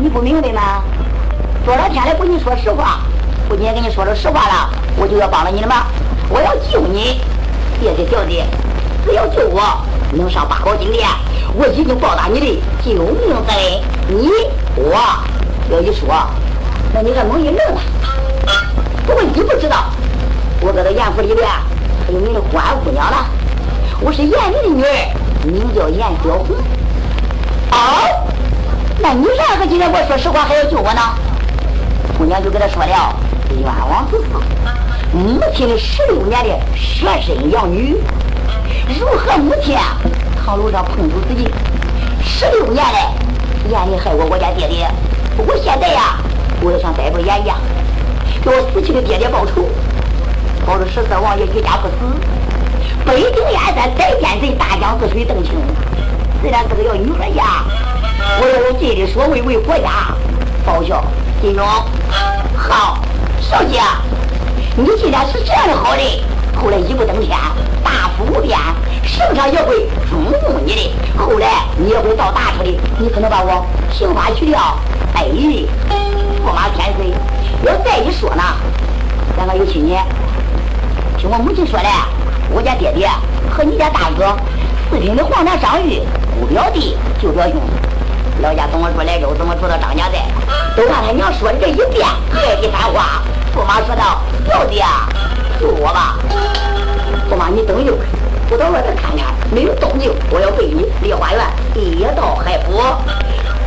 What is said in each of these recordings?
你不明白吗？多少天来不跟你说实话，不仅跟你说了实话了，我就要帮了你了吗？我要救你，别的小姐，只要救我，能上八宝金殿，我已经报答你的救命之恩。你我要一说，那你还蒙一愣了。不过你不知道，我搁这严府里边还有你的官姑娘了。我是严明的女儿，名叫严小红。哦，那你啥时候今天我说实话，还要救我呢？姑娘就跟他说了，冤枉之事。母亲的十六年的舍身养女，如何母亲堂楼上碰触自己？十六年来，严厉害过我家爹爹。我现在呀，我要向逮捕严家，给我死去的爹爹报仇，保着十四王爷一家不死。北京燕山再见贼，大江之水澄清。虽然是个要女儿家，我要用尽的所为为国家报效。金钟，好，少姐，你既然是这样的好人，后来一步登天，大福无边，圣上也会重用你的。后来你也会到大处的，你可能把我刑罚去掉。哎，驸马天岁，要再一说呢，咱们有亲戚，听我母亲说的。我家爹爹和你家大哥四品的皇上上谕，姑表弟就表兄弟，老家怎么说来着？怎么住到张家寨？都让他娘说的这一遍，这一番话。驸马说道：“表弟啊，救我吧！驸马，你等一会儿，我到外边看看，没有动静，我要背你梨花园一到海府。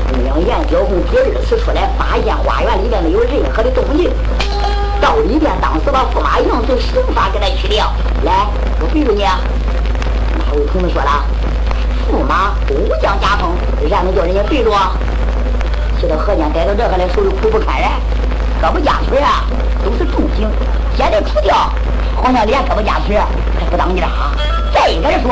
姑娘严小红第二次出来，发现花园里面没有任何的动静。”到里边，当时把驸马杨从刑法给他去掉。来，我背着你。哪位同志说了？驸马武将家风，然能叫人家背着？去到河间待到这个来，手里苦不堪言，胳膊夹腿啊都是重刑。现在除掉，好像连胳膊夹腿还不当家。再一个说，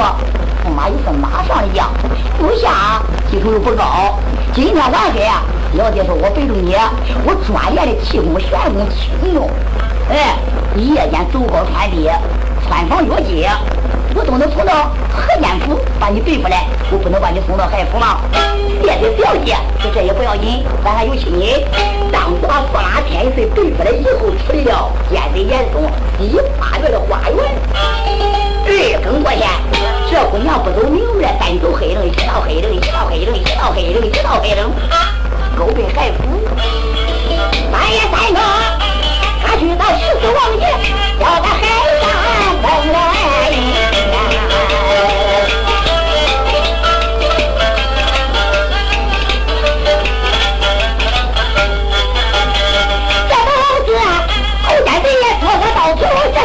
驸马也是马上的将，部下基础又不高。今天晚黑啊。老爹说：“我背着你，我专业的气功、玄功、轻用，哎，夜间走高穿低，穿房越街，我都能从到河间府把你背回来。我不能把你送到海府吗？别的表姐，这这也不要紧，咱还有亲戚。当时把驸马天岁背回来以后，处理了奸贼严嵩第八月的花园。二更过天，这姑娘不走明月，单走黑灯，一道黑灯，一道黑灯，一道黑灯，一道黑灯。”勾背海府，半夜三更，他去到十四王爷，要在海上登来。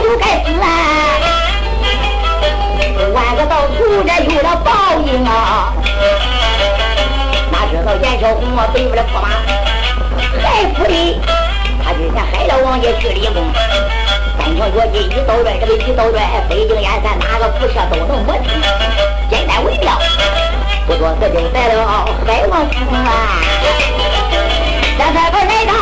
就该死啊！万个到头，这有了报应啊！哪知道严小红啊，背不了驸马，海府里，他之前海老王爷去立功，三条绝技一刀拽，这个一刀拽，北京燕山哪个辐射都能摸清。简单微妙，不多时就来了海王府啊。这才个来到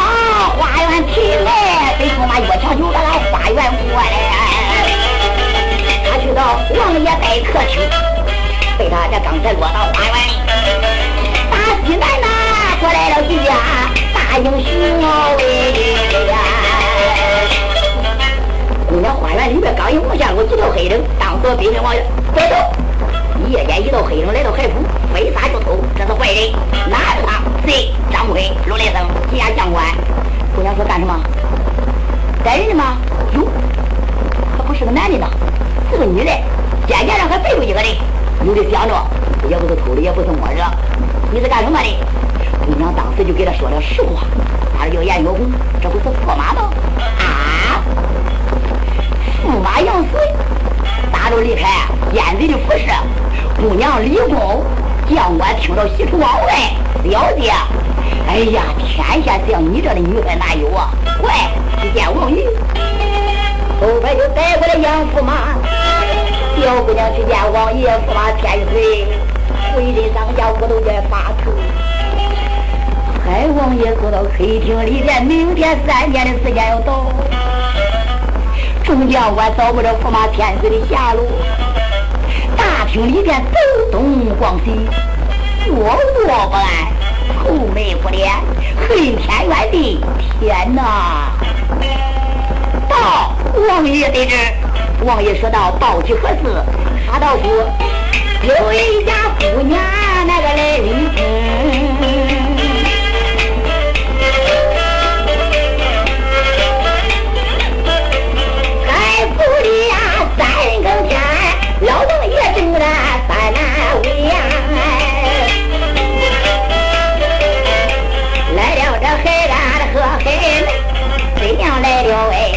王爷待客厅，被他这刚才落到花园里。西南呐，过来了几家大英雄哎呀！姑娘花园里面刚一望下，我几条黑人，当时北京王爷快走！夜间一道黑人来到海府，飞沙就偷，这是坏人。哪个？谁？张奎、罗来生几家将官。姑娘说干什么？逮人的吗？哟，可不是个男的呢，是个女的。肩胛上还背着一个人，有的想着，也不是偷的，也不是摸着。你是干什么的？姑娘当时就给他说了实话，他叫严小红，这不是驸马吗？啊！驸马杨随，打着离开燕贼的服饰，姑娘李公将官听到喜出望外，了解。哎呀，天下像你这样的女孩哪有啊？快去见王爷。后边就带过来杨驸马，小姑娘去见王爷，驸马天岁。为人当家，我都在发愁。海王爷坐到黑厅里边，明天三点的时间要到。众将官找不着驸马天岁的下落。大厅里边走东逛西，卧卧不安，愁眉不脸。恨天怨地，天哪！到王爷得知，王爷说到宝喜何寺他道谷，有一家姑娘那个来临亲。在府里呀三更天，老王爷正在三难为呀。来了这海安的何海梅，爹娘来了哎。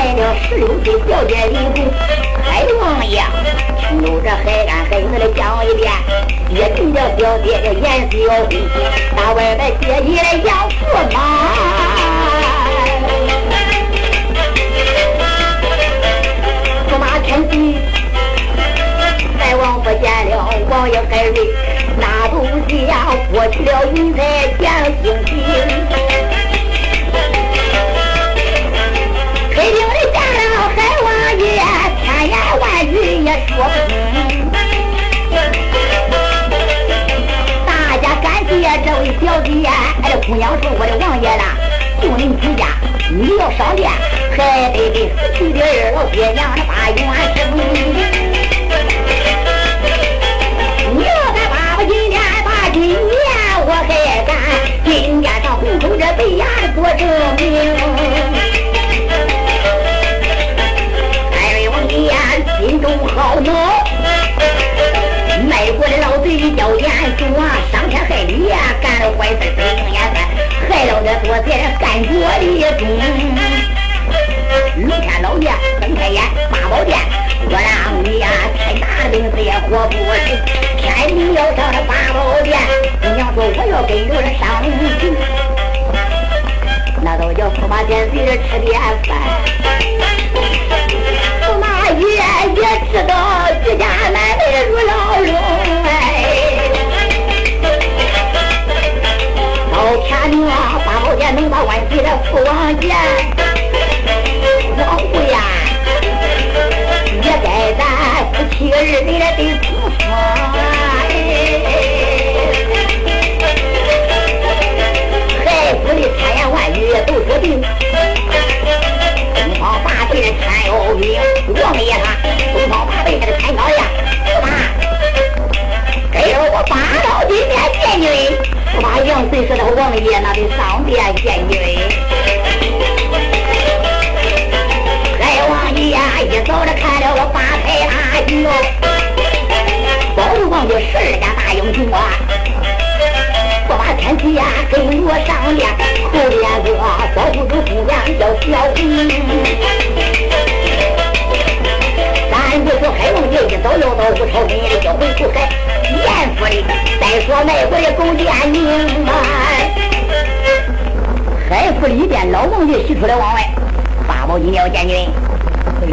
来了十六岁小姐李红，海王爷，听着海干海妹的讲一遍，也听着表姐的言小红，大外边姐姐的杨驸马。天地，在王府见了王爷海瑞，那东西呀过去了云彩见星星。大家感谢这位小姐，哎，姑娘是我的王爷啦，就您出家，你要上殿。还得给死去的二老爹娘的把冤伸。你要在八宝金殿把今年我还敢金殿上红头这白牙的做证明。心中好恼，卖国的老贼叫严嵩啊，伤天害理呀，干了坏事得命也算，害了这多财人干国的中。龙天老爷睁开眼，八宝殿，我让你呀，天大的病死也活不成。天你要上这八宝殿，你娘说我要跟着这上去，那都叫驸马殿随着吃点饭。把万岁的父王见。王贵呀，也该咱夫妻二人来得清楚。海府的千言万语都说定，东方八辈的天有命，王爷他东方八辈的天高呀，殿见君，驸马杨岁说的王爷那得上殿见你，来王爷，一早的看了。我八抬大轿，包龙王的十二家大英雄啊！我把天齐呀，跟我上殿，后边个保护主姑娘叫小红。咱就说海王爷一早要到武朝跟前要回出海，严府里。再说卖国的狗奸宁嘛，海府里边老王爷喜出来往外，八宝金要见君。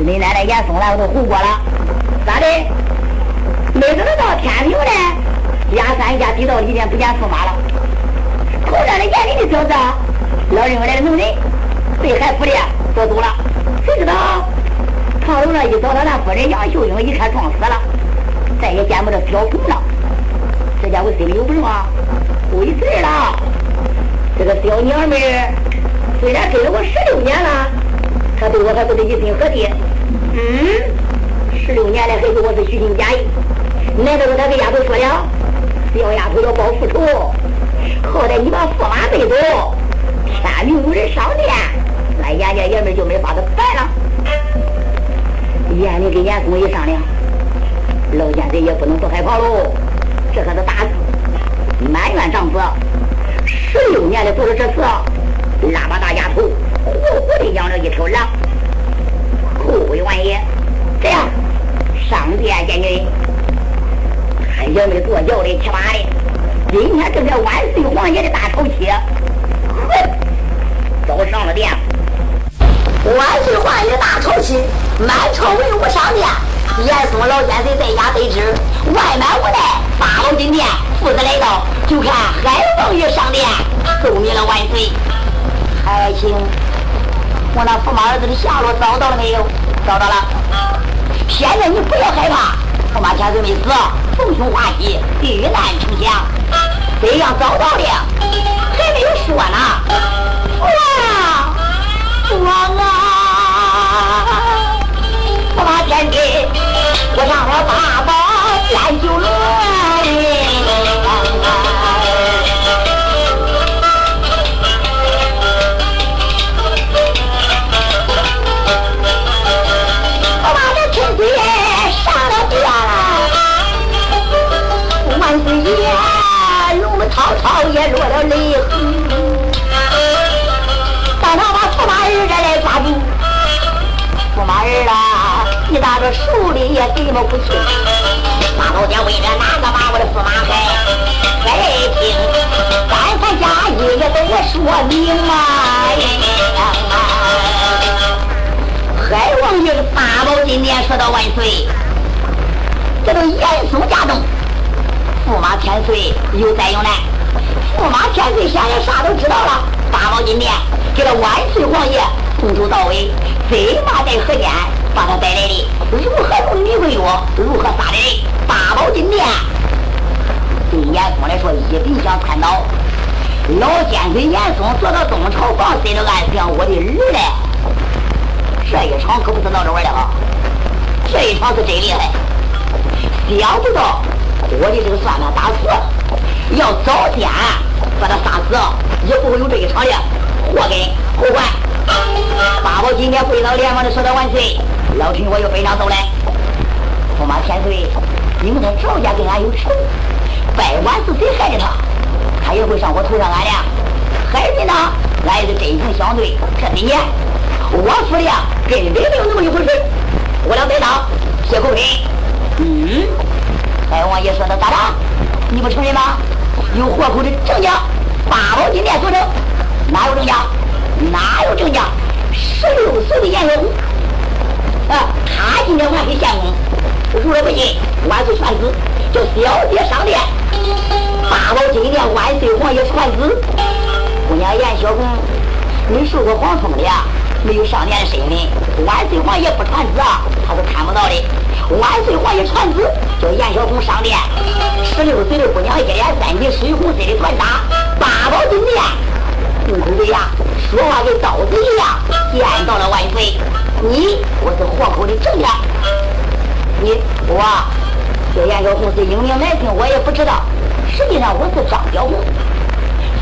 你奶奶严嵩来，我都胡过了，咋的？没等到天明呢，压三下地道里边不见驸马了。头上的眼里的小子，老认为来的能人，被海府的捉走了。谁知道？上楼那一找到那夫人杨秀英，一看撞死了，再也见不着小红了。这家伙心里有病啊，鬼事了。这个小娘们虽然跟了我十六年了。他对我还不得一心何地？嗯，十六年来还说我是虚情假意。难道说他给丫头说了，小丫头要报复仇？好歹你把驸马背走，天明无人上殿，那杨家爷们就没法子办了。严令跟严嵩一商量，老奸贼也不能不害怕喽。这可是大事，满院丈夫十六年了做了这事，拉把大丫头。活活的养了一条狼，后位王爷，这样上殿见君，他也没坐轿的骑马的，今天正是万岁王爷的大朝期，哼，早上了殿，万岁换一大朝亲，满朝文武上殿。严嵩老奸贼在家得知，外满无奈，八路金殿父子来到，就看海王爷上殿奏明了万岁。还请我那驸马儿子的下落找到了没有？找到了。现在你不要害怕，驸马千岁没死，逢凶化吉，遇难成祥，怎样找到的？还没有说呢。哇，王啊！我把天地我让我爸爸天就落泪我把亲爹了光万岁爷如果曹也落了。泪啊，你打着手里也怎么不去？马老爹为了哪个把我的驸马害？再听三番加一也都我说明啊！海王爷八宝金殿说到万岁，这都严嵩驾动，驸马千岁有灾有难。驸马千岁现在啥都知道了，八宝金殿给了万岁皇爷从头到尾，贼马在河间把他带来的？如何用迷魂药？如何杀的人？八宝金殿对严嵩来说一定想窜倒。老奸贼严嵩坐到东朝房，塞着暗想：我的儿嘞！这一场可不是闹着玩的哈，这一场是真厉害。想不到我的这个算盘打错了，要早点把他杀死，也不会有这一场的祸根后患。八宝今天跪倒，连忙的说道：“万岁，老臣我又背上走来。驸马千岁，因为他赵家跟俺有仇，百管是谁害的他，他也会上我头上俺的。孩子呢，俺也是真情相对。这几年。”我府里啊，根本没有那么一回事。我俩在当谢口碑。嗯，海王爷说的咋着？你不承认吗？有活口的证据，八宝金殿所证，哪有证据？哪有证据？十六岁的严小红，啊，他今天还给相公。如若不信，万岁传旨，叫小姐上殿。八宝金殿万岁皇爷传旨，姑娘严小红，你受过皇封的？没有上殿的身份，万岁皇爷不传旨啊，他是看不到的。万岁皇爷传旨，叫严小红上殿。十六岁的姑娘，一脸三级水红色的团纱，八宝金殿，众口嘴呀，说话跟刀子一样。见到了万岁，你我是活口的证据。你我这严小红是英明男性，我也不知道。实际上我是张小红，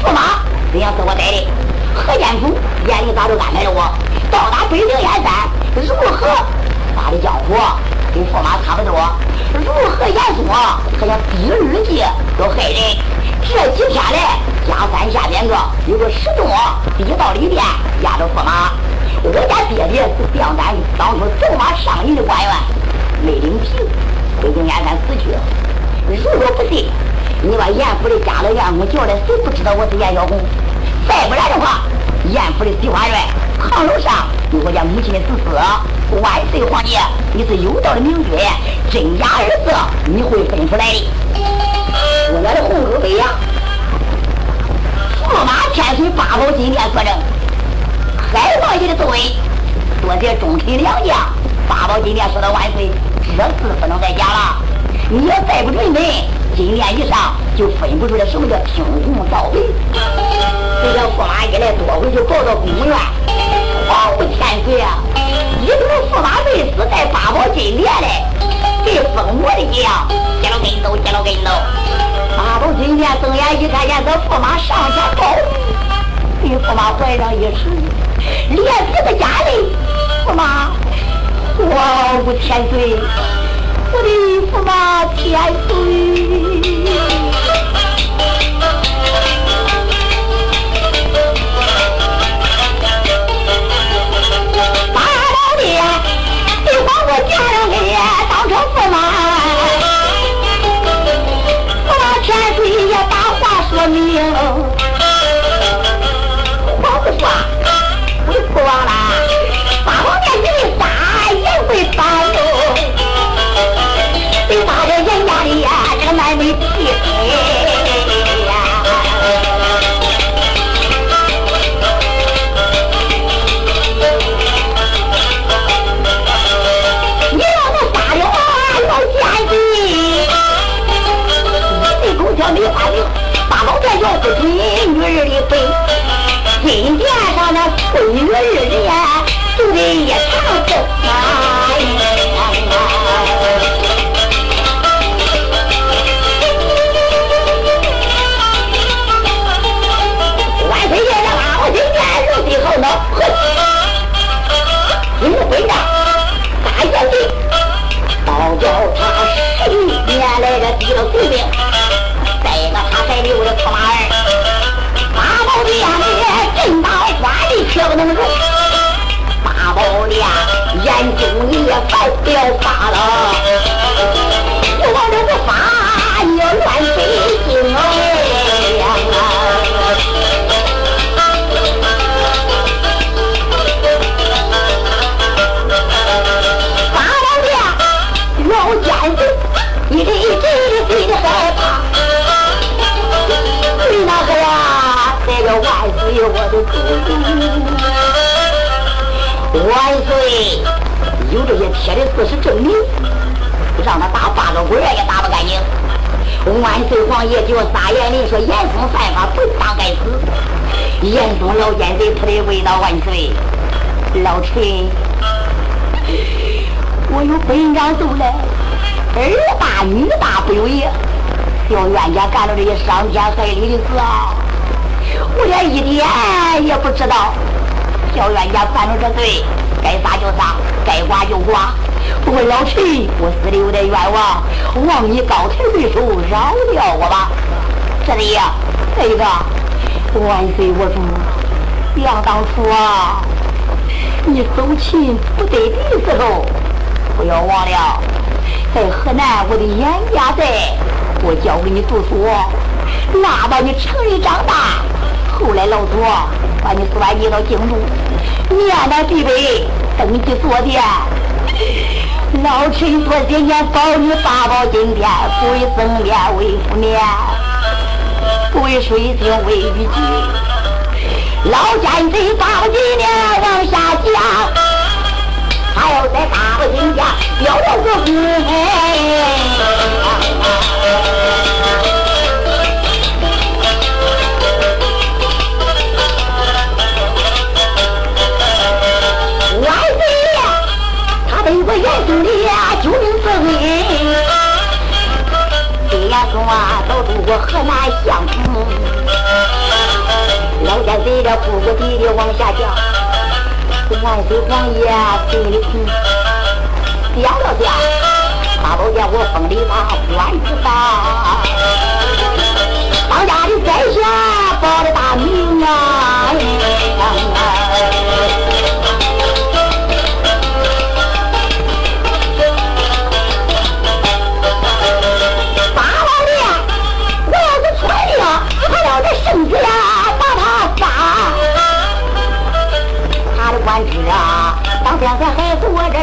驸马怎样是我带的？何建府眼里咋就安排了我？到达北京燕山，如何打的江湖跟驸马差不多？如何严嵩还想第二计要害人？这几天来，江山下边个有个石钟逼到里边压着驸马。我家爹爹是将单当初走马上任的官员，没领皮，北京燕山死去。如果不信，你把严府的家老员工叫来，谁不知道我是严小红？再不然的话，严府的喜花院炕楼上有我家母亲的死尸。万岁皇爷，你是有道的明君，真假二色你会分出来的。我家的红狗飞呀，驸马千岁八宝金殿作证，海王爷的作为，多谢忠臣良将。八宝金殿说的万岁，这次不能再假了。你要再不准备，金殿以上就分不出来什么叫青红皂白。这个驸马一来，多回就告到公院。皇武千岁啊，一头驸马未死在八宝金殿嘞，给封我的将，接了跟头，接了跟头。八宝金殿睁眼一看见这驸马上前告给驸马怀上一时，连几个家人，驸马，皇武千岁，我的驸马千岁。有这些铁的事实证明，让他打八个滚也打不干净。万岁皇爷就撒言令说：“严嵩犯法，不当该死。”严嵩老奸贼，他得跪倒万岁。老臣，我有本长奏来，儿大女大不有爷，小冤家干了这些伤天害理的事啊！我连一点也不知道，小冤家犯了这罪。该杀就杀，该剐就剐。不过老陈，我死的有点冤枉，望你高抬贵手，饶了我吧。这里呀，这个万岁我主，想当初啊，你走亲不得的时候，不要忘了，在河南我的严家在，我教给你读书，拉到你成人长大。后来老祖把你转移到京都。面南地北，登基坐殿，老臣多些年保你八宝金殿，不为僧面为夫面，不为水晶为玉器。老奸贼八宝金殿往下降，还要在八宝金殿标了个功。我，河南相城。老奸贼的哭哭啼啼往下降，万岁皇爷心里痛，想了想，八宝殿我封的他官职大，当家的在下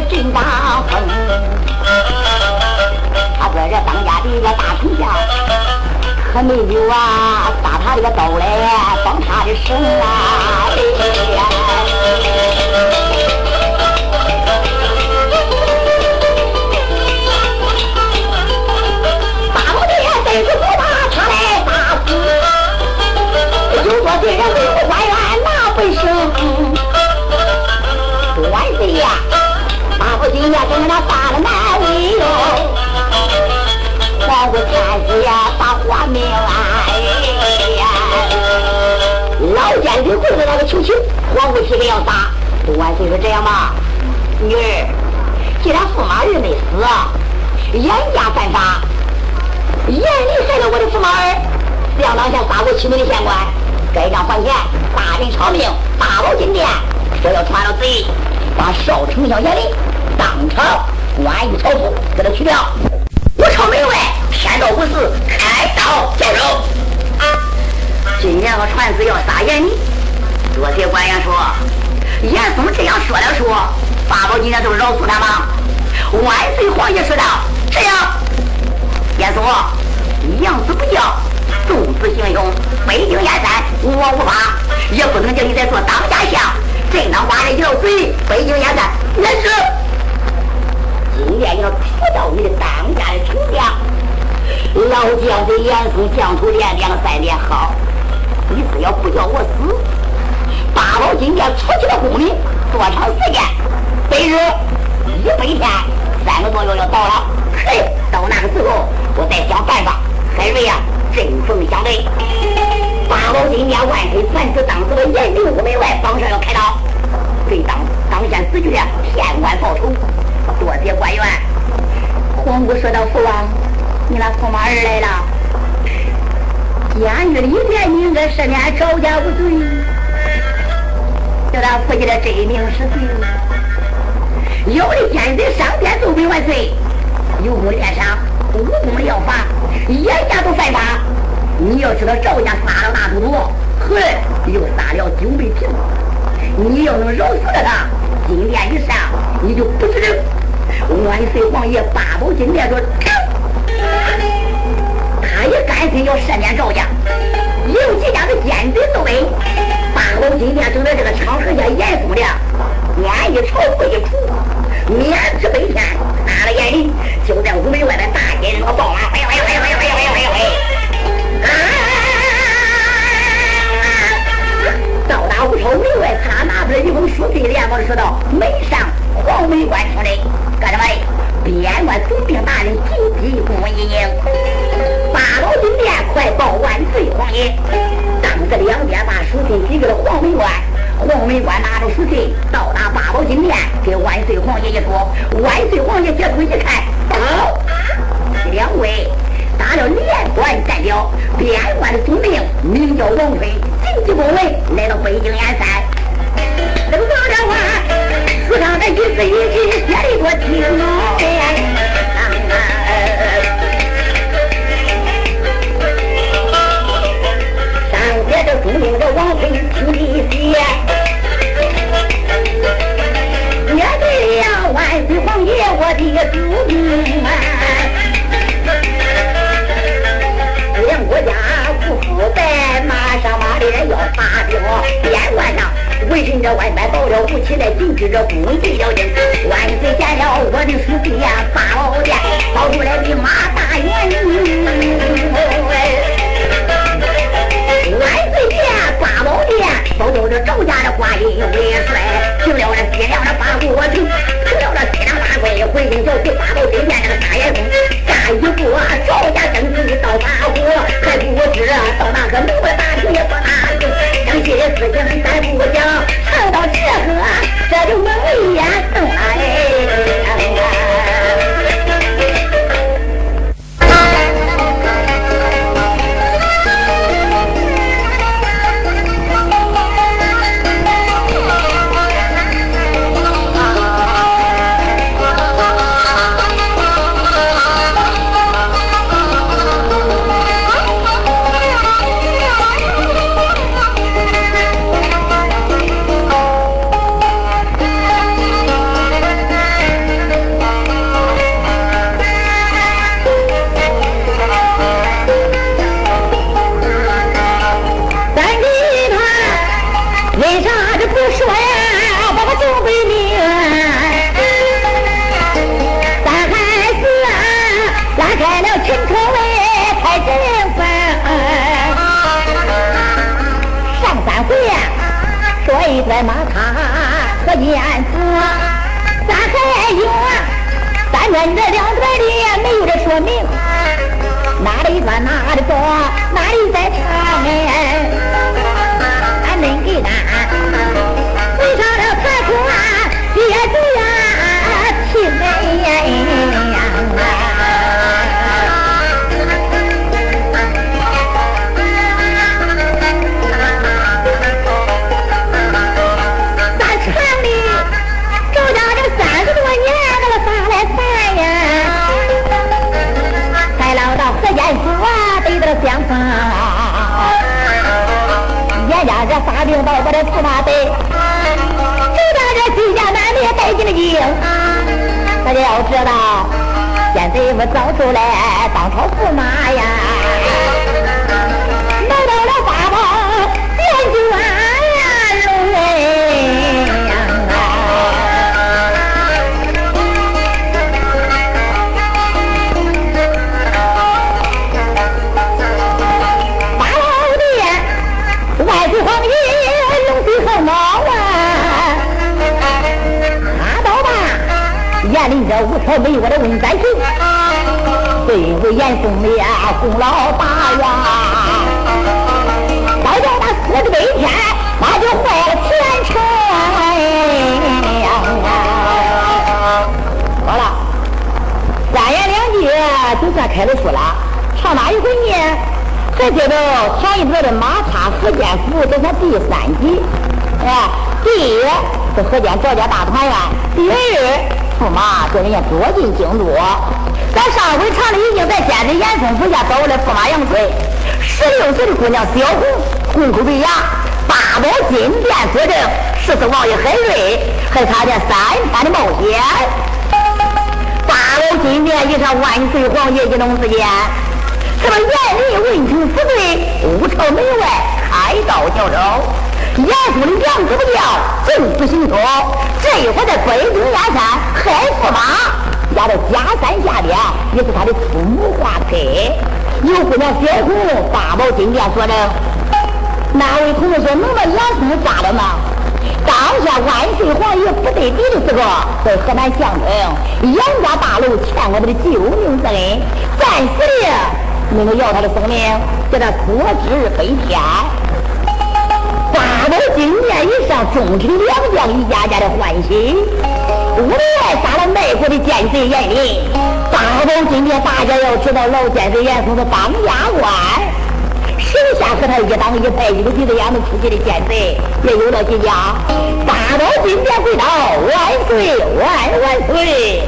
还是我这镇当风。他说这当家的一个大丞相，可没有啊，杀他这个刀来帮他的神啊！大老爷在这说话，他来打死。有多对人对不官员那不行。万岁呀！八宝金呀，跟他杀了难为哟。皇姑天子呀，把花命啊！哎呀！老奸贼跪在那个求情，皇姑提的要杀。万岁说这样吧，女儿，既然驸马儿没死，严加犯法，严厉害了我的驸马儿，两当下杀过启明的县官。该账还钱，大人偿命，大宝金殿说要传了贼，把少丞相严令当场关于朝府，给他取掉。我朝门外，天道无事，开刀交手。今年个传旨要杀严厉，多谢官员说，严嵩这样说了说，八宝今天就饶恕他吗？万岁皇爷说道：这样，严嵩，养子不教。纵子行凶，北京燕山无，我无法，也不能叫你再做当家相。朕当挖人一条嘴，北京燕山，也是今天要除掉你的当家的丞相。老将军严嵩将头连两三年好，你只要不叫我死，八宝金殿出去的功名多长时间？白日一百天，三个多月要到了。嘿，到那个时候，我再想办法。海瑞呀！针锋相对，八宝金殿万岁传旨，当时的严令屋门外，榜上要开刀，对当当先死去的天官报仇。多谢官员。皇姑说道：“父王，你那驸马儿来了。监狱里面应该十年赵家无罪，叫他父亲的真名是谁？有的奸贼上天奏本万岁，有功练赏，无功要罚，严家都犯法。你要知道赵家杀了大都督，哼，又杀了九倍平。你要能饶死了他，金殿一上，你就不是人。万岁王爷八宝金殿说，他也赶紧要赦免赵家，有几家的奸贼作为，八宝金殿正在这个场合下严肃的，官一朝不一除，免职百天。他的眼里就在午门外的大街上报了，喂喂喂喂喂喂喂啊。到达武朝门外，他拿出来一封书信，连忙说道：“门上。”黄门关出来，干什么的？边关总兵大人紧急公文一应，八宝金殿快报万岁皇爷。”当着两边把书信递给了黄门关。黄门关拿着书信到达八宝金殿，给万岁皇爷一说。万岁皇爷接书一看，好，两位打了连关代表，边关的总兵名叫王飞，紧急公文来到北京燕山。书上的一字一句写的多精啊！上写的著名的王昆兄弟写，写对了万岁皇爷我的祖宗们，两国家。不服在马上马的人要发兵，边关上围城这外边到了武器来禁止这攻击要紧。万岁见了我的书记呀，八宝殿跑出来的马大元。yeah. 开了秦车位开进门，上三回呀，说一个马踏和燕子，咋还有啊？三转这两转的没有这说明，哪里转哪里多，哪里在唱哎？俺恁给俺。严家这发兵到我的驸马队，就把这西家男的带进了营。大家要知道，现在我找出来当朝驸马呀。功劳大呀！到叫那四十北天，那就坏了前程好了，三言两句就算开了书了。唱哪一回呢？还接着前一段的马叉河间府，这算第三集。哎，第一。是河间赵家大团圆。第二，驸马叫人家捉进京都。咱上回唱的已经在监子严嵩府下找了驸马杨水，十六岁的姑娘小红，户口为衙，八宝金殿作证，十四王爷海瑞，还差点三天的冒险。八宝金殿一上万岁皇爷一龙之间，这么严厉问情死罪，五朝门外开道叫招。严嵩的娘子不叫，正不行说。这一会在北京燕山害驸马。压到假山下边，也是他的父母花配。有姑娘小红八宝金殿说着，那位同志说能把严嵩杀了吗？当下万岁皇爷不得敌的时候，在河南项城杨家大楼欠我们的救命之恩，暂时的能够要他的生命，叫他脱脂飞天。八宝金殿一上，众臣良将一家家的欢喜。屋里外杀了卖国的奸贼严令，八宝金殿大家要知道老奸贼严嵩的当家官，手下和他一党一派一个鼻子眼子出去的奸贼也有了几家。八宝金殿跪倒，万岁万万岁！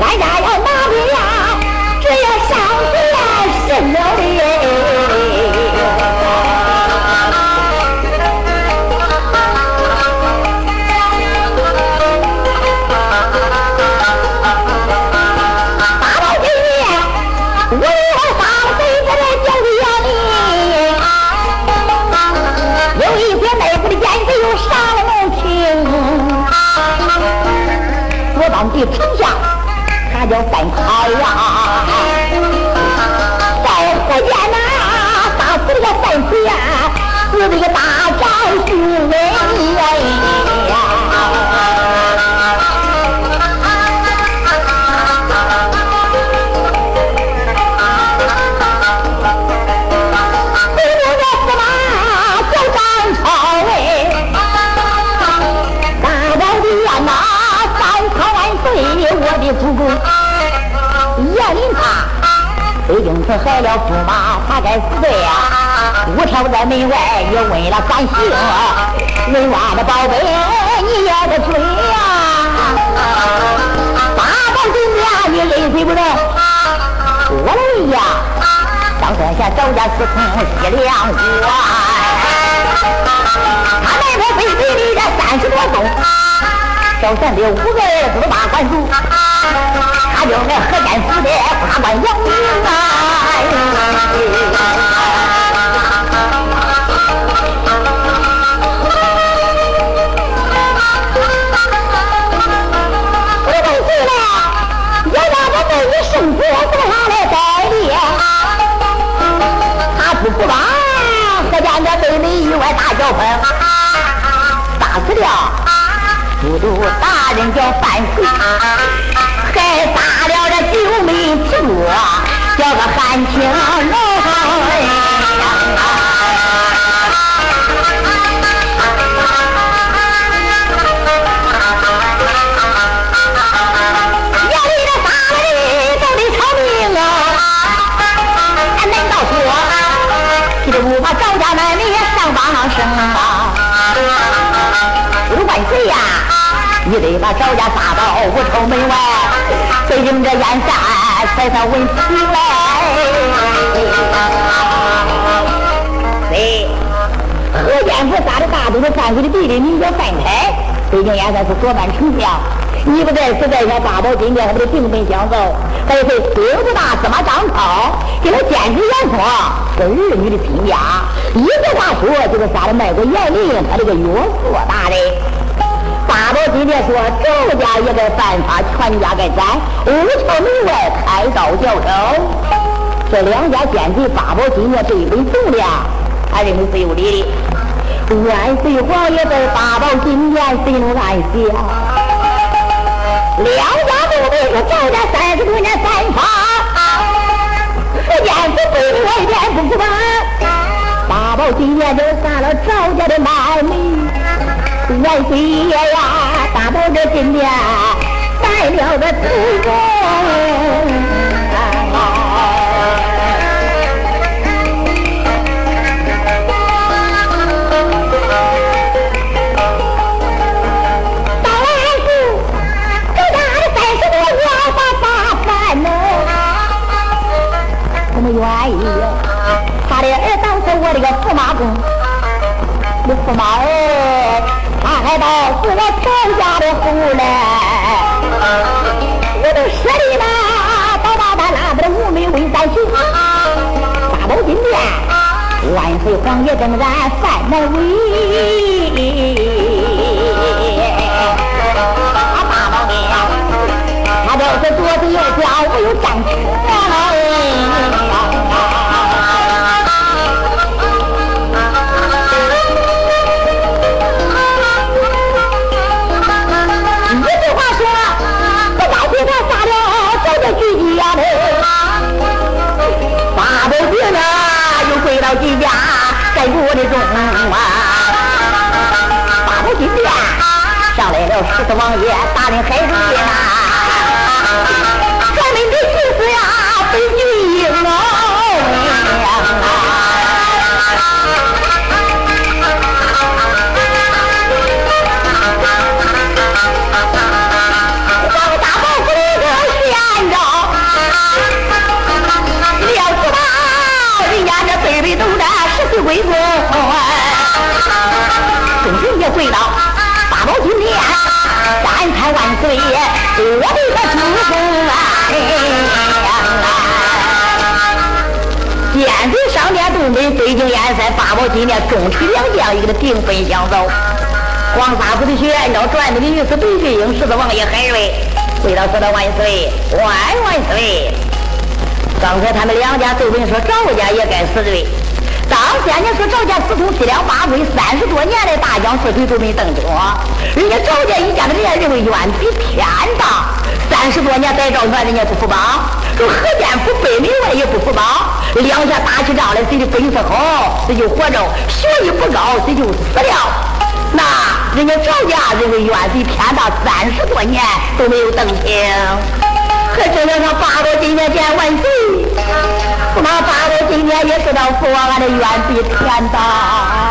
俺家要拿兵呀，这要上水呀，神了的。了驸马，他该死罪呀！武朝在门外也问了三姓，文官的宝贝你也得追呀！八宝金殿你认罪不能，我问呀，张三贤赵家司空西凉官，他那个背地里这三十多宗。小三的五个儿子大官族，他叫那河间府的大官杨明啊。我问谁了？杨家的妹妹圣子怎么来代理？他不服吧？河间的妹妹意外大叫风，打死了。都大人叫范奎，还杀了这九妹之母，叫个韩青龙。衙里的大人都得偿命啊！难道说，这不把赵家男人也上榜升啊？万岁呀！你得把赵家杀到五朝门外，北京这燕山才算稳起来。对，河间府杀的大都是范奎的弟弟，名叫范开。北京燕山是左班丞相，你不在，实在像八宝金殿，还不得平分相奏？还有谁？兵部大司马张超，给他坚持严嵩是儿女的亲家。一句话说，就是杀了卖国严令，他这个岳父大人。八宝金殿说：“赵家也该犯法，全家该斩。五朝门外开刀叫手。这两家奸贼，八宝金殿这一本奏量，他认为是有理的。万岁皇爷在八宝金殿心中暗想：两家都得是赵家三十多年犯法，时间不对，外边不服吧？八宝金殿就杀了赵家的满门。”万岁爷呀大伯今天带了个徒孙到外他的三十八三这么他的儿子是我的个驸马公我驸马儿他还到是我曹家的后来，我都舍你了，到把他拉的五妹为三亲，八宝金殿，万岁皇爷正然犯难为，啊八宝殿，他就是左子右脚，我有战车。上来了十四王宝金殿，中取两将一个顶分相走。黄沙府的学院长转的女是北俊英，狮子王爷海瑞，跪到说道万岁，万万岁！刚才他们两家都跟说赵家也该死罪。当先你说赵家四通七两八贵三十多年的大将四水都没蹬着，人家赵家一家的人家认为冤比天大，三十多年在赵元人家不服帮，说何建甫北门外也不服帮，两下打起仗来谁的本事好谁就活着，学艺不高谁就死了。那人家赵家认为冤比天大，三十多年都没有登平，可正要上八宝金殿见万岁，那八宝金殿也知道父王俺的冤比天大。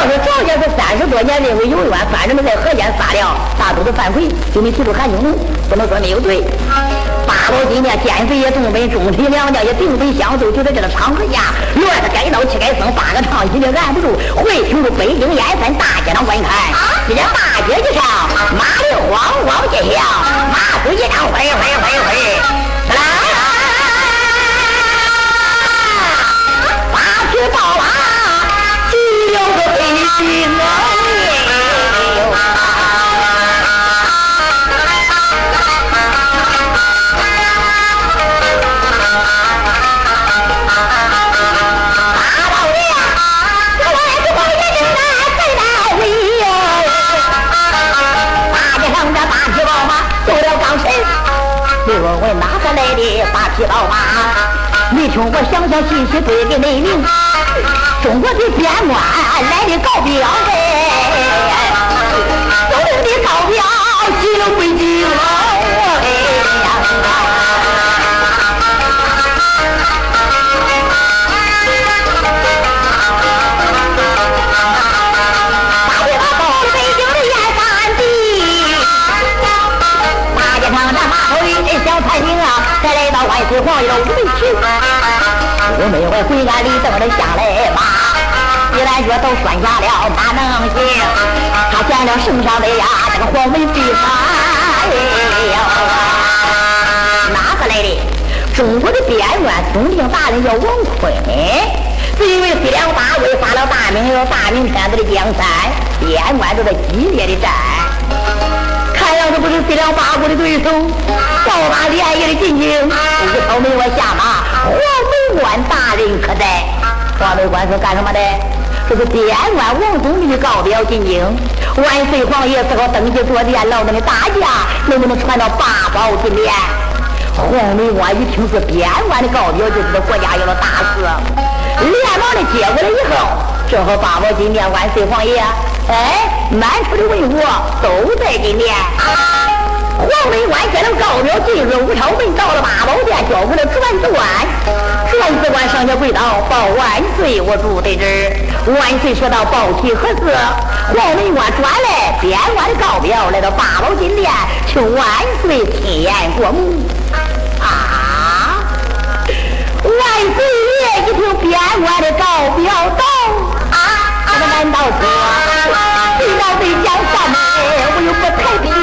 要是赵家是三十多年认为有冤，反正在河间撒了，大都是犯规，就没提出韩中不能说没有罪。八宝今天奸贼也重本，中体两将也定本相奏，就在这个场合下，乱的该闹，气该生，八个唱戏的按不住，会听着北京燕山大街上观看，只见大街之上马铃咣咣结响，马子一张挥挥挥挥，你问问哪个来的八匹宝马？你听我详详细细对给你明。中国的边关来的告表哎，走的告表进回京大队他到了北京的燕山地，大街上这马头里的小餐厅啊，才来到万岁皇爷的屋去。我每回回俺里等着下来马，一来脚都拴下了马能行。他见了圣上的呀，这个黄门飞马哪个来的？中国的边关总兵大人叫王坤，是因为西凉八国发了大名，有大明天子的江山，边关都在激烈的战。看样子不是西凉八国的对手，到达连夜的进京，一朝门外下马，黄门关大人可在？黄门关是干什么的？这是边关王总理告表进京，万岁皇爷只好登基坐殿，老那的大驾能不能传到八宝金殿？黄门关一听是边关的告表，就知道国家有了大事，连忙的接过来以后，正好八宝金殿万岁皇爷，哎，满处的文武都在金殿。黄门关接了告表，进入五朝门，到了八宝殿，交给了转转。那就跪倒报万岁我住在这儿万岁说道报喜何事黄文官转来边关的告表来到八宝金殿请万岁体验过目啊万岁爷一听边关的告表到啊啊难道说跪道对讲三拜我又不太平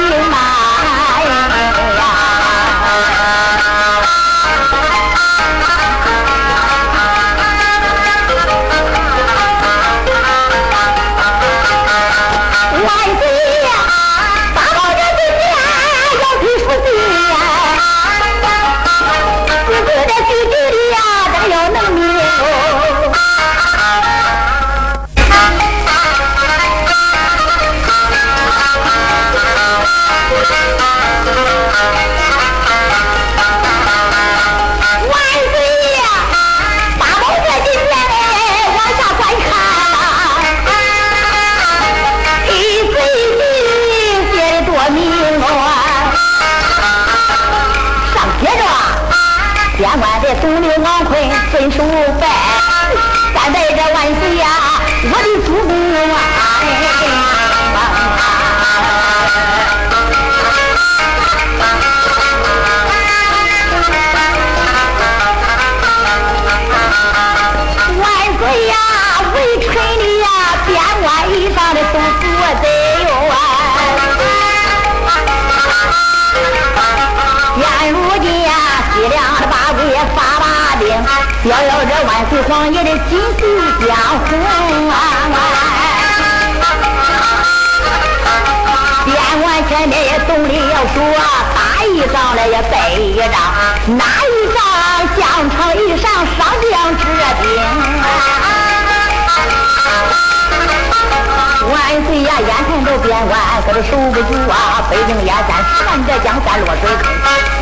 边关的东刘王坤分手败但在这万岁呀我的主公啊万岁呀逍遥这万岁皇爷的金丝江红啊！边关前面也总理要说，打一仗来也败一仗，哪一仗疆场一上上将之兵？万岁呀！眼看着边关可是守不住啊！北京燕山十万个江山落水坑，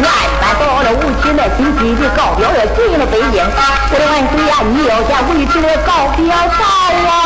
万般到了吴起那新基地告表要进了北京，我的万岁呀！你要先为这个告表到啊！